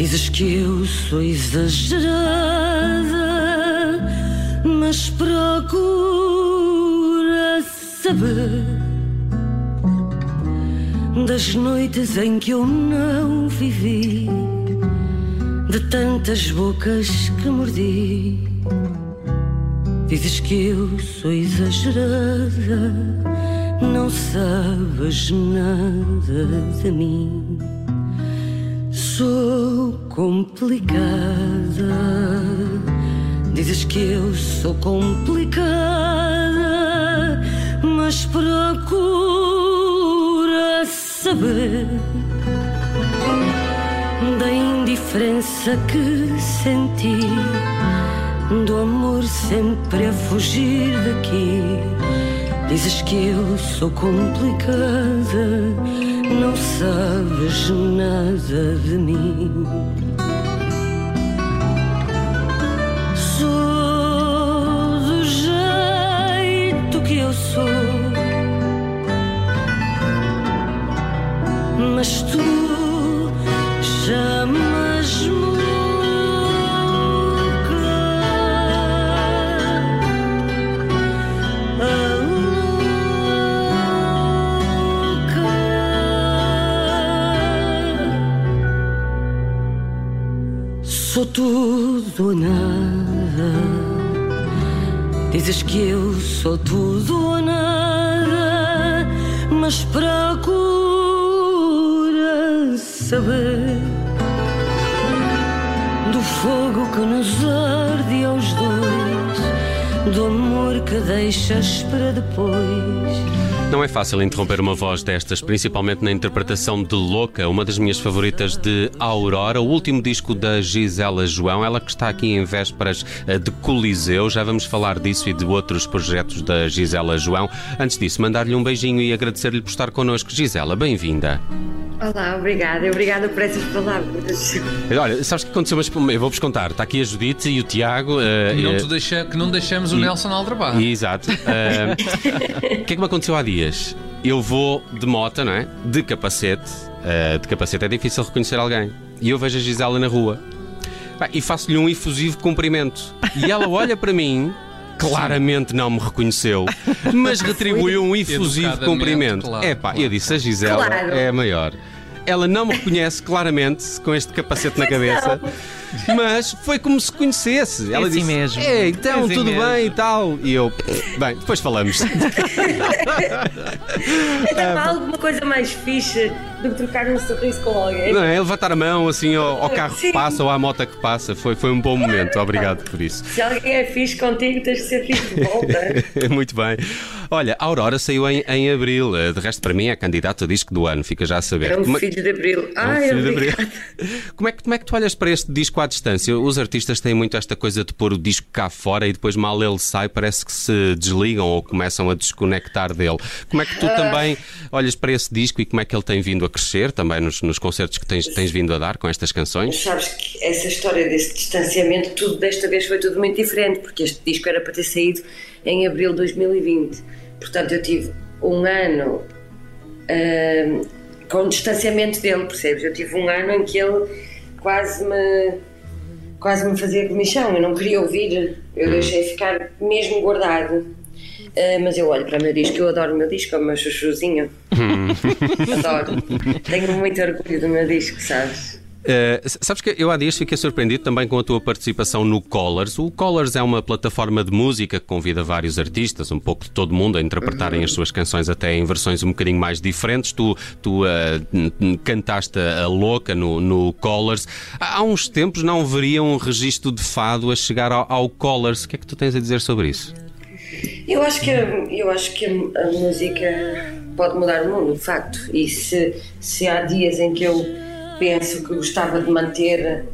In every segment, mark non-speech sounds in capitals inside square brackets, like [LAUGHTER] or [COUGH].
Dizes que eu sou exagerada, mas procura saber das noites em que eu não vivi, de tantas bocas que mordi. Dizes que eu sou exagerada não sabes nada de mim. Sou complicada. Dizes que eu sou complicada, mas procura saber da indiferença que senti, do amor sempre a fugir daqui Dizes que eu sou complicada, não sabes nada de mim. Sou tudo ou nada. Dizes que eu sou tudo ou nada, mas procura saber do fogo que nos arde aos dois, do amor que deixas para depois não é fácil interromper uma voz destas, principalmente na interpretação de Louca, uma das minhas favoritas de Aurora, o último disco da Gisela João, ela que está aqui em vésperas eh, de Coliseu. Já vamos falar disso e de outros projetos da Gisela João. Antes disso, mandar-lhe um beijinho e agradecer-lhe por estar connosco. Gisela, bem-vinda. Olá, obrigada. Obrigada por essas palavras. Olha, sabes o que aconteceu? Mas eu vou-vos contar. Está aqui a Judite e o Tiago. Uh, não uh, deixa, que não deixemos o e, Nelson Aldrabar. Exato. O que é que me aconteceu há dias? Eu vou de moto, não é? De capacete. Uh, de capacete é difícil reconhecer alguém. E eu vejo a Gisela na rua. E faço-lhe um efusivo cumprimento. E ela olha para mim claramente não me reconheceu, mas [LAUGHS] retribuiu um efusivo cumprimento. Claro, é pá, claro. eu disse a Gisela claro. é a maior. Ela não me reconhece claramente com este capacete na cabeça. Mas foi como se conhecesse. Ela é assim disse: mesmo. É, então, é assim tudo mesmo. bem e tal. E eu, bem, depois falamos. [LAUGHS] Então, alguma coisa mais fixe do que trocar um sorriso com alguém. Não é? Levantar a mão assim ao, ao carro Sim. que passa ou à moto que passa. Foi, foi um bom momento. Obrigado por isso. Se alguém é fixe contigo, tens de ser fixe de volta. [LAUGHS] Muito bem. Olha, a Aurora saiu em, em abril. Eh, de resto, para mim, é candidato a disco do ano. Fica já a saber. É um como... Filho de abril. É um Ai, filho de abril. [LAUGHS] Como é, que, como é que tu olhas para este disco à distância? Os artistas têm muito esta coisa de pôr o disco cá fora e depois, mal ele sai, parece que se desligam ou começam a desconectar dele. Como é que tu ah. também olhas para esse disco e como é que ele tem vindo a crescer também nos, nos concertos que tens, tens vindo a dar com estas canções? Sabes que essa história desse distanciamento, tudo desta vez foi tudo muito diferente, porque este disco era para ter saído em abril de 2020. Portanto, eu tive um ano uh, com distanciamento dele, percebes? Eu tive um ano em que ele quase me quase me fazia comichão, eu não queria ouvir, eu hum. deixei ficar mesmo guardado. Uh, mas eu olho para o meu disco, eu adoro o meu disco, é o meu chuchuzinho. Hum. [LAUGHS] adoro. Tenho muito orgulho do meu disco, sabes? Uh, sabes que eu há dias fiquei surpreendido também com a tua participação no Colors. O Colors é uma plataforma de música que convida vários artistas, um pouco de todo mundo, a interpretarem uhum. as suas canções até em versões um bocadinho mais diferentes. Tu, tu uh, cantaste a louca no, no Colors. Há uns tempos não veria um registro de fado a chegar ao, ao Colors. O que é que tu tens a dizer sobre isso? Eu acho que, eu acho que a música pode mudar o mundo, de facto. E se, se há dias em que eu penso que gostava de manter,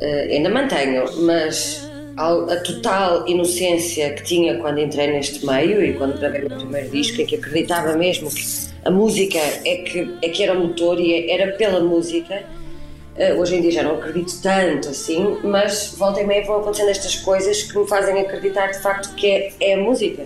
uh, ainda mantenho, mas a total inocência que tinha quando entrei neste meio e quando gravei o meu primeiro disco, em que acreditava mesmo que a música é que, é que era o motor e era pela música. Uh, hoje em dia já não acredito tanto assim, mas volta e meia vão acontecendo estas coisas que me fazem acreditar de facto que é, é a música.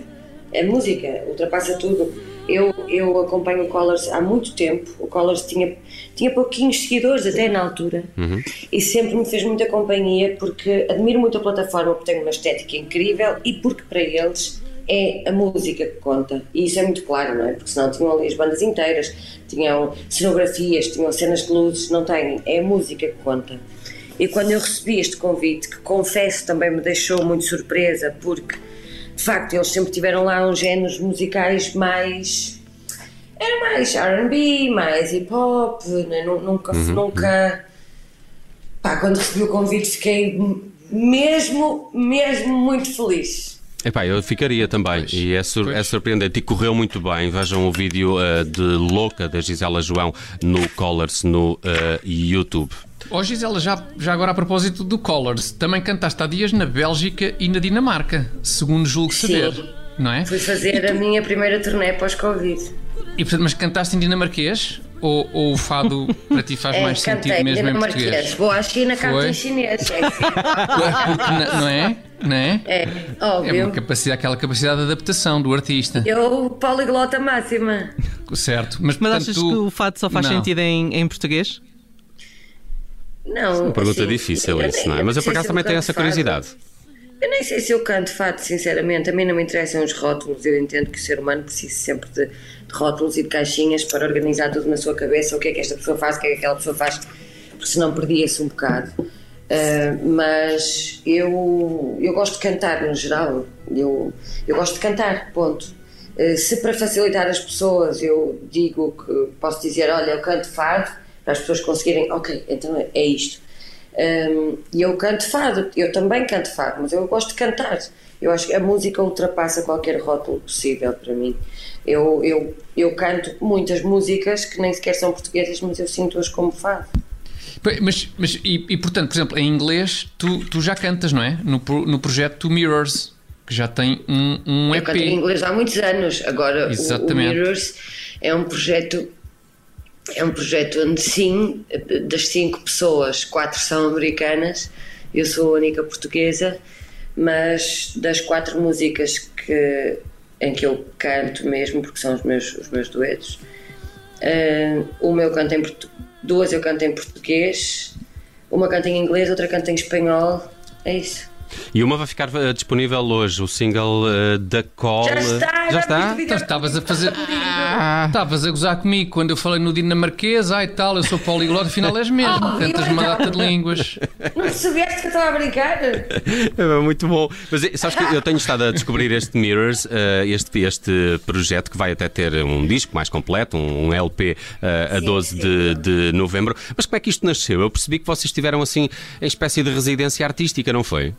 É a música, ultrapassa tudo. Eu, eu acompanho o Colors há muito tempo. O Colors tinha, tinha pouquinhos seguidores até na altura Uhum. e sempre me fez muita companhia porque admiro muito a plataforma porque tem uma estética incrível e porque para eles é a música que conta. E isso é muito claro, não é? Porque senão tinham ali as bandas inteiras, tinham cenografias, tinham cenas de luzes, não têm. É a música que conta. E quando eu recebi este convite, que confesso também me deixou muito surpresa, porque de facto eles sempre tiveram lá uns géneros musicais mais. Era mais RB, mais hip hop, né? Nu- nunca. nunca pá, quando recebi o convite fiquei mesmo, mesmo muito feliz. Epá, eu ficaria também. E é, sur- pois. é surpreendente. E correu muito bem. Vejam o vídeo eh, de Louca da Gisela João no Colors no eh, YouTube. Ó Gisela, já, já agora a propósito do Colors, também cantaste há dias na Bélgica e na Dinamarca, segundo julgo Sim. saber, não é? Fui fazer a minha primeira turnê pós-Covid. E, portanto, mas cantaste em dinamarquês? Ou, ou o fado para ti faz [LAUGHS] É, mais cantei sentido mesmo em dinamarquês. português? Vou à China, canto em chinês. É, [LAUGHS] assim. Porque, na- não é? Não é? é É óbvio. uma capacidade, aquela capacidade de adaptação do artista. Eu, poliglota máxima. Certo. Mas, Mas portanto, achas tu- que o fado só faz Não. sentido em, em português? Não. Uma pergunta assim, difícil eu isso, nem- não é? Mas eu por acaso também tenho essa curiosidade. Eu nem sei se eu canto fado, sinceramente. A mim não me interessam os rótulos. Eu entendo que o ser humano precisa sempre de, de rótulos e de caixinhas para organizar tudo na sua cabeça. O que é que esta pessoa faz, o que é que aquela pessoa faz, porque senão perdia-se um bocado. Ah, mas eu, eu gosto de cantar no geral. Eu, eu gosto de cantar, ponto. Ah, se para facilitar as pessoas eu digo que posso dizer, olha, eu canto fado, para as pessoas conseguirem, ok, então é- isto. Um, e eu canto fado, eu também canto fado, mas eu gosto de cantar. Eu acho que a música ultrapassa qualquer rótulo possível para mim. Eu, eu, eu canto muitas músicas que nem sequer são portuguesas, mas eu sinto-as como fado. Mas, mas e, e, portanto, por exemplo, em inglês tu, tu já cantas, não é? No, no projeto Mirrors, que já tem um, um Eu EP. canto em inglês há muitos anos. Agora, o- o, Exatamente. Mirrors é um projeto. É um projeto onde sim, das cinco pessoas, quatro são americanas, eu sou a única portuguesa, mas das quatro músicas que, em que eu canto mesmo, porque são os meus, os meus duetos, ah, uma eu canto em portu- duas eu canto em português, uma canto em inglês, outra canto em espanhol. É isso. E uma vai ficar eh, disponível hoje, o single eh, da Call. Já está, Já está? Então, estavas a fazer. Estavas a gozar comigo quando eu falei no dinamarquês, ai tal, eu sou poliglota, afinal és mesmo. [LAUGHS] Oh, Cantas eu uma data de línguas. Não soubeste que eu estava a brincar? É muito bom. Mas eh, sabes que eu tenho estado a descobrir este Mirrors, eh, este, este projeto que vai até ter um disco mais completo, um, um LP eh, a Sim, 12 sim. de, de novembro. Mas como é que isto nasceu? Eu percebi que vocês tiveram assim em espécie de residência artística, não foi?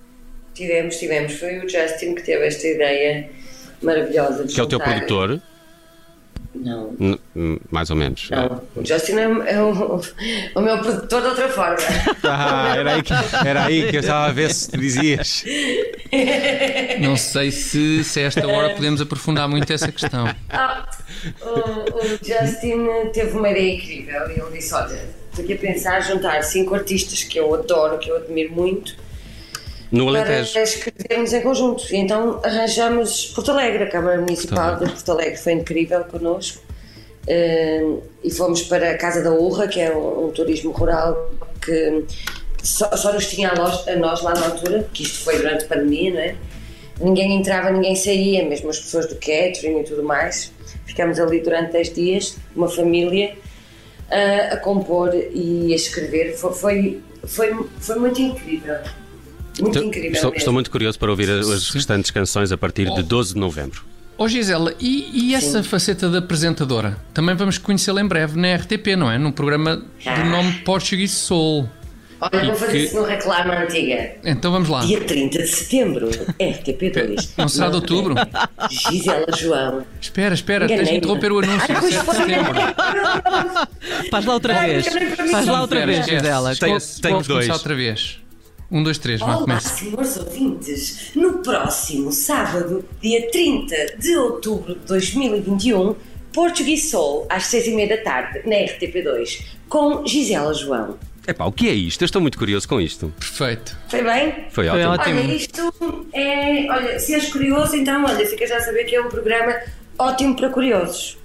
Tivemos, tivemos. Foi o Justin que teve esta ideia maravilhosa de Que é o teu produtor, Não, N- hum, mais ou menos. não. O Justin é, é o, [LAUGHS] o meu produtor de outra forma. [LAUGHS] Ah, era aí, que, era aí que eu estava a ver se dizias. [LAUGHS] Não sei se, se a esta hora podemos aprofundar muito essa questão. Ah, o, o Justin teve uma ideia incrível e ele disse: Olha, estou aqui a pensar juntar cinco artistas que eu adoro, que eu admiro muito, No para Alentejo. escrevermos em conjunto. E então arranjamos Porto Alegre, a Câmara Municipal de Porto Alegre foi incrível connosco. Eh, e fomos para a Casa da Urra, que é um, um turismo rural que só, só nos tinha a nós, a nós lá na altura, que isto foi durante a pandemia, não é? Ninguém entrava, ninguém saía, mesmo as pessoas do catering e tudo mais. Ficámos ali durante 10 dias, uma família, a, a compor e a escrever. Foi, foi, foi, foi muito incrível. Muito Estou, incrível. estou, estou muito curioso para ouvir as, as restantes canções a partir de 12 de novembro. Ó Gisela, e, e essa faceta da apresentadora? Também vamos conhecê-la em breve na RTP, não é? Num programa do nome Portuguese Soul. Olha, vou fazer que- isso no Reclama Antiga. Então vamos lá. Dia 30 de setembro, RTP2. [LAUGHS] Não será de outubro? Gisela João. Espera, espera, tens de interromper o anúncio. Ai, pois 7 de setembro. Faz lá outra vez. Faz lá outra vez. Gisela. Tenho começar dois. outra vez. Um, dois, três, vá, Olá, senhores ouvintes! No próximo sábado, dia 30 de outubro de 2021, Portuguese Soul, às seis e meia da tarde, na RTP2, com Gisela João. Epá, o que é isto? Eu estou muito curioso com isto. Perfeito. Foi bem? Foi, Foi ótimo. ótimo. Olha, isto é. Olha, se és curioso, então, olha, fica já a saber que é um programa ótimo para curiosos.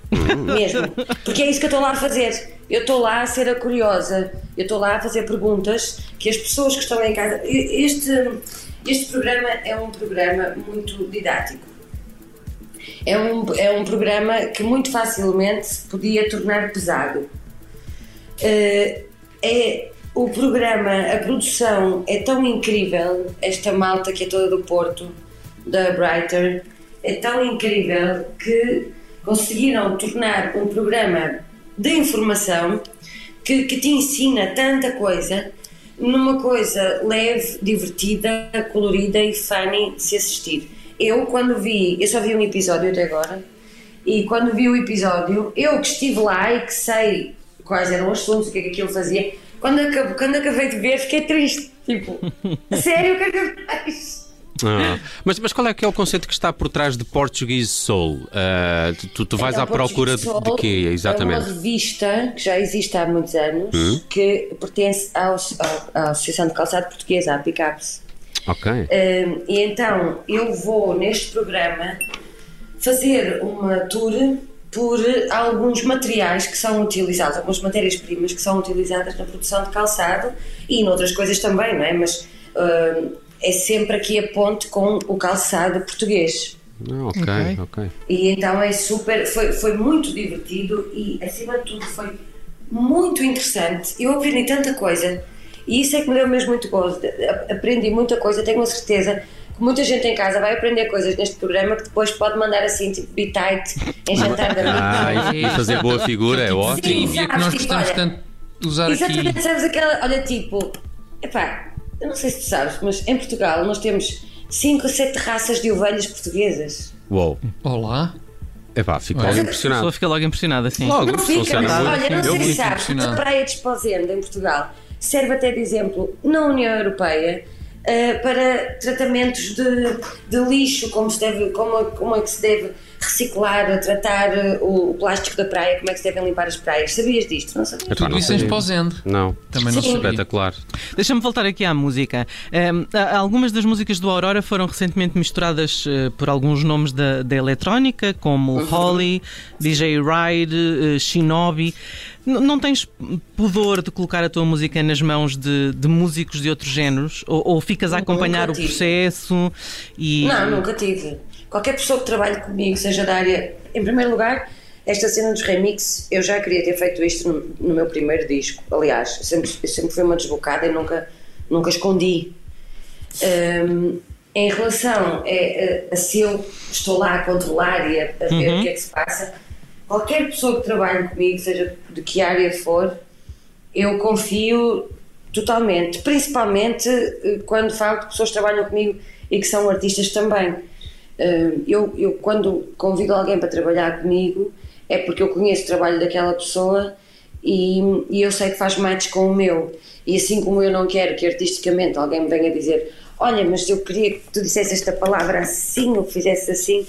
Mesmo. Porque é isso que eu estou lá a fazer. Eu estou lá a ser a curiosa. Eu estou lá a fazer perguntas que as pessoas que estão em casa. Este, este programa é um programa muito didático. É um, é um programa que muito facilmente se podia tornar pesado. Eh, é o programa, a produção é tão incrível, esta malta que é toda do Porto, da Brighter, é tão incrível que conseguiram tornar um programa de informação que, que te ensina tanta coisa numa coisa leve, divertida, colorida e funny de se assistir. Eu, quando vi, eu só vi um episódio até agora, e quando vi o episódio, eu que estive lá e que sei quais eram os assuntos, o que é que aquilo fazia, quando, acabo, quando acabei de ver, fiquei triste. Tipo, [LAUGHS] sério, o que é que faz? Ah, mas, mas qual é que é o conceito que está por trás de Portuguese Soul? Ah, tu- tu, vais Então, à procura de, de quê, exatamente? É uma revista que já existe há muitos anos, Hum? que pertence ao, ao- à Associação de Calçado Portuguesa, à PICAPS. Ok. Um, e então eu vou neste programa fazer uma tour por alguns materiais que são utilizados, algumas matérias-primas que são utilizadas na produção de calçado e noutras coisas também, não é? Mas um, é sempre aqui a ponte com o calçado português. Ah, ok, Ok. ok. E então é super, foi, foi muito divertido e acima de tudo foi muito interessante. Eu aprendi tanta coisa e isso é que me deu mesmo muito gozo. Aprendi muita coisa, tenho a certeza que muita gente em casa vai aprender coisas neste programa que depois pode mandar assim, tipo, be tight, em jantar da Ah, noite. e, e fazer boa figura é ótimo. Sim, e é que nós Tipo, gostamos olha, tanto de usar aqui. Exatamente, sabes aquela, olha, tipo, epá, eu não sei se tu sabes, mas em Portugal nós temos 5 ou 7 raças de ovelhas portuguesas. Uou. Olá. Epá, fico logo A pessoa impressionado. fica logo impressionada, sim. Logo, Não fica, funciona mas olha, não sei se sabes, impressionado. a Praia de Esposende, em Portugal, serve até de exemplo na União Europeia eh, para tratamentos de, de lixo, como, se deve, como, como é que se deve reciclar, tratar eh, o, o plástico da praia, como é que se devem limpar as praias. Sabias disto? Não sabias? Tudo isso em. Esposende. Não. Também não sabia. Espetacular. Deixa-me voltar aqui à música. Ehm, a- algumas das músicas do Aurora foram recentemente misturadas eh, por alguns nomes da, da eletrónica, como Holly, DJ Ride, eh, Shinobi. N- não tens pudor de colocar a tua música nas mãos de, de músicos de outros géneros? Ou, ou ficas a acompanhar o processo e. Não, nunca tive. Qualquer pessoa que trabalhe comigo, seja da área. Em primeiro lugar, esta cena dos remixes, eu já queria ter feito isto no, no meu primeiro disco. Aliás, eu sempre, eu sempre fui uma desbocada e nunca, nunca escondi. Hum, em relação a, a- a se eu estou lá a controlar e a, a ver o que é que se passa, qualquer pessoa que trabalhe comigo, seja de que área for, eu confio totalmente, principalmente eh, quando falo de pessoas que trabalham comigo e que são artistas também. Eu, eu quando convido alguém para trabalhar comigo é porque eu conheço o trabalho daquela pessoa e, e eu sei que faz match com o meu. E assim como eu não quero que artisticamente alguém me venha dizer olha, mas eu queria que tu dissesse esta palavra assim ou fizesse assim.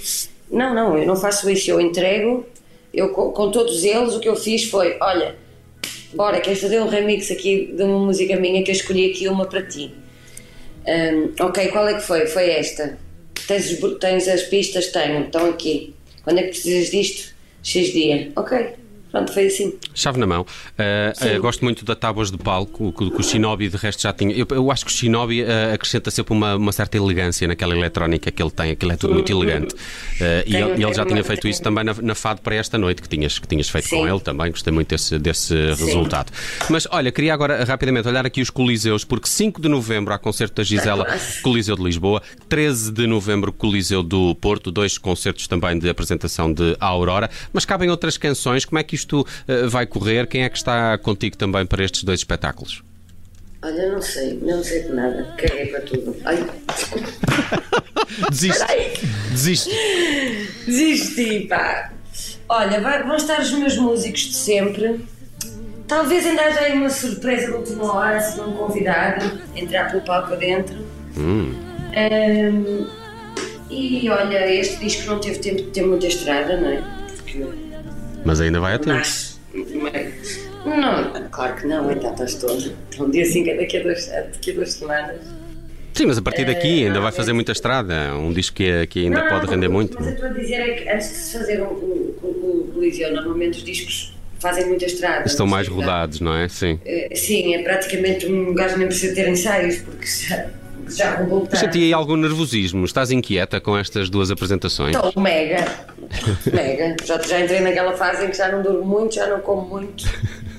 Não, não, eu não faço isso, eu entrego, eu com, todos eles o que eu fiz foi, olha, Bora, queres fazer um remix aqui de uma música minha que eu escolhi aqui uma para ti? Hum, ok, qual é que foi? Foi esta. Tens, tens as pistas? Tenho, estão aqui. Quando é que precisas disto? X dia. Ok, pronto, foi assim. Chave na mão. Uh, uh, gosto muito de tábuas de palco, que, que o Shinobi de resto já tinha. Eu, eu acho que o Shinobi uh, acrescenta sempre uma, uma certa elegância naquela eletrónica que ele tem, aquilo é tudo muito elegante. Uh, e ele, ele já tinha feito isso também na, na FAD para esta noite, que tinhas, que tinhas feito com Sim. ele também. Gostei muito desse, desse resultado. Mas olha, queria agora rapidamente olhar aqui os Coliseus, porque 5 de novembro há concerto da Gisela, Coliseu de Lisboa, 13 de novembro, Coliseu do Porto, dois concertos também de apresentação de Aurora. Mas cabem outras canções, como é que isto uh, vai correr? Quem é que está contigo também para estes dois espetáculos? Olha, não sei, não sei de nada. Caguei para tudo. Ai. [LAUGHS] Desiste. Desiste. desisti, pá. Olha, vai- vão estar os meus músicos de sempre. talvez ainda haja aí uma surpresa de última hora se não convidado entrar pelo palco adentro. Hum. Ahm, e olha, este disco não teve tempo de ter muita estrada, não é? Porque Mas ainda vai a tempo. Mas, mas- não, claro que não, então estás todo. Então, dia 5 é daqui a, duas, é daqui a duas semanas. Sim, mas a partir daqui ainda vai fazer muita estrada. Um disco que, que ainda Não, pode não, render mas muito. Mas eu estou a dizer é que antes de se fazer um, um, um, um Coliseu, normalmente os discos fazem muita estrada. Estão mais rodados, não é? Sim. Eh, Sim, é praticamente um gajo nem precisa ter ensaios, porque já, já roubou Eu tanto. senti aí algum nervosismo. Estás inquieta com estas duas apresentações? Estou mega, [LAUGHS] mega. Já, já entrei naquela fase em que já não durmo muito, já não como muito.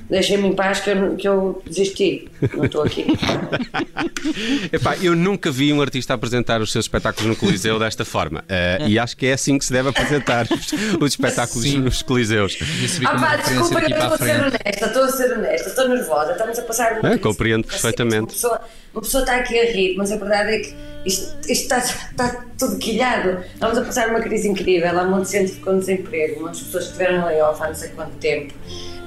Deixem-me em paz que eu, que eu desisti. Não estou aqui. [LAUGHS] Epá, eu nunca vi um artista apresentar os seus espetáculos no Coliseu desta forma. Eh, e acho que é assim que se deve apresentar os, os espetáculos Sim. nos Coliseus. Ah pá, desculpa, eu estou a ser honesta, estou a ser honesta, estou nervosa, estamos a passar uma É, compreendo Uma perfeitamente. pessoa, uma pessoa está aqui a rir, mas a verdade é que isto, isto está, está tudo quilhado. Estamos a passar uma crise incrível. Há um monte de gente que ficou desemprego, muitas pessoas que tiveram layoff há não sei quanto tempo.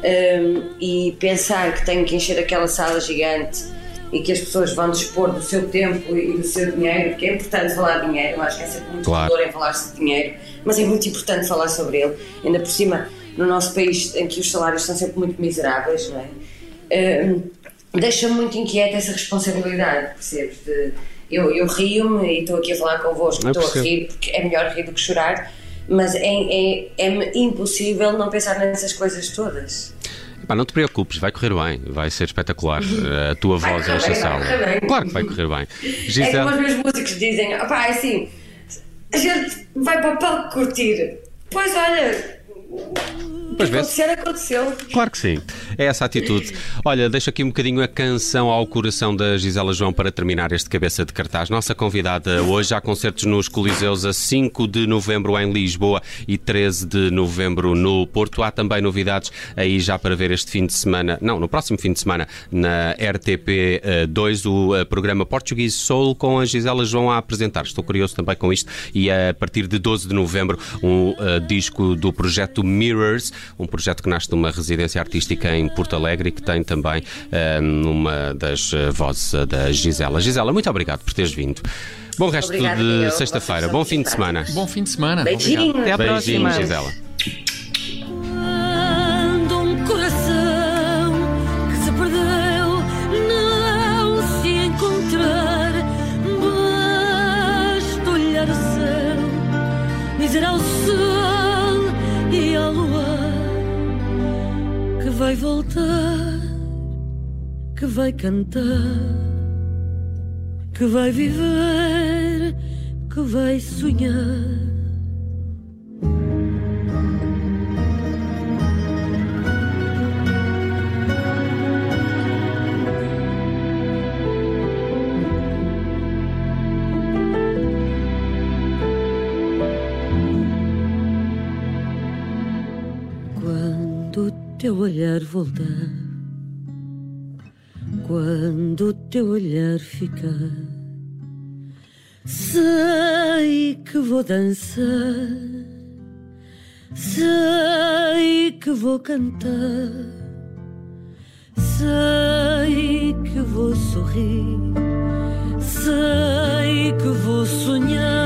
Hum, e pensar que tenho que encher aquela sala gigante e que as pessoas vão dispor do seu tempo e do seu dinheiro, porque é importante falar de dinheiro, eu acho que é sempre muito Claro. valor em falar-se de dinheiro, mas é muito importante falar sobre ele, ainda por cima no nosso país em que os salários são sempre muito miseráveis, não é? Hum, Deixa-me muito inquieta essa responsabilidade, percebes? De, eu eu rio-me e estou aqui a falar convosco, estou a rir porque é melhor rir do que chorar, mas é, é, é impossível não pensar nessas coisas todas. Epá, não te preocupes, vai correr bem, vai ser espetacular. [LAUGHS] Eh, A tua Vai voz nesta vai sala. Claro que vai correr bem. [LAUGHS] É como os Gisele, meus músicos dizem, opá, é assim, a gente vai para o palco curtir. Pois olha, Pois vê-se. acontecer, aconteceu. Claro que sim, é essa a atitude. Olha, deixo aqui um bocadinho a canção ao coração da Gisela João para terminar este cabeça de cartaz. Nossa convidada hoje há concertos nos Coliseus a 5 de novembro em Lisboa e 13 de novembro no Porto. Há também novidades aí já para ver este fim de semana, não, no próximo fim de semana, na RTP 2, o eh, programa Portuguese Soul com a Gisela João a apresentar. Estou curioso também com isto e a partir de 12 de novembro um eh, disco do projeto Mirrors, um projeto que nasce de uma residência artística em Porto Alegre e que tem também eh, uma das eh, vozes eh, da Gisela. Gisela, muito obrigado por teres vindo. Bom resto Obrigada, de sexta-feira, bom fim de semana. Bom fim de semana. Beijinhos. Até à Beijinhos, próxima. Gisela. Vai cantar, que vai viver, que vai sonhar. Quando teu olhar voltar, quando o teu olhar ficar, sei que vou dançar, sei que vou cantar, sei que vou sorrir, sei que vou sonhar.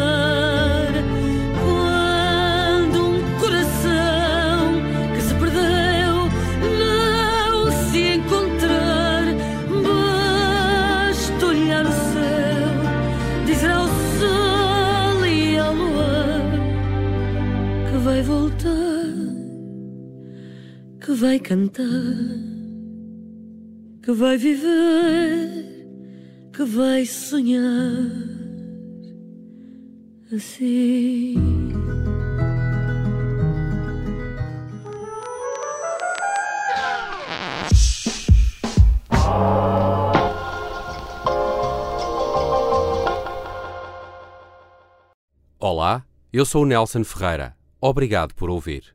Vai cantar, que vai viver, que vai sonhar assim. Olá, eu sou o Nelson Ferreira. Obrigado por ouvir.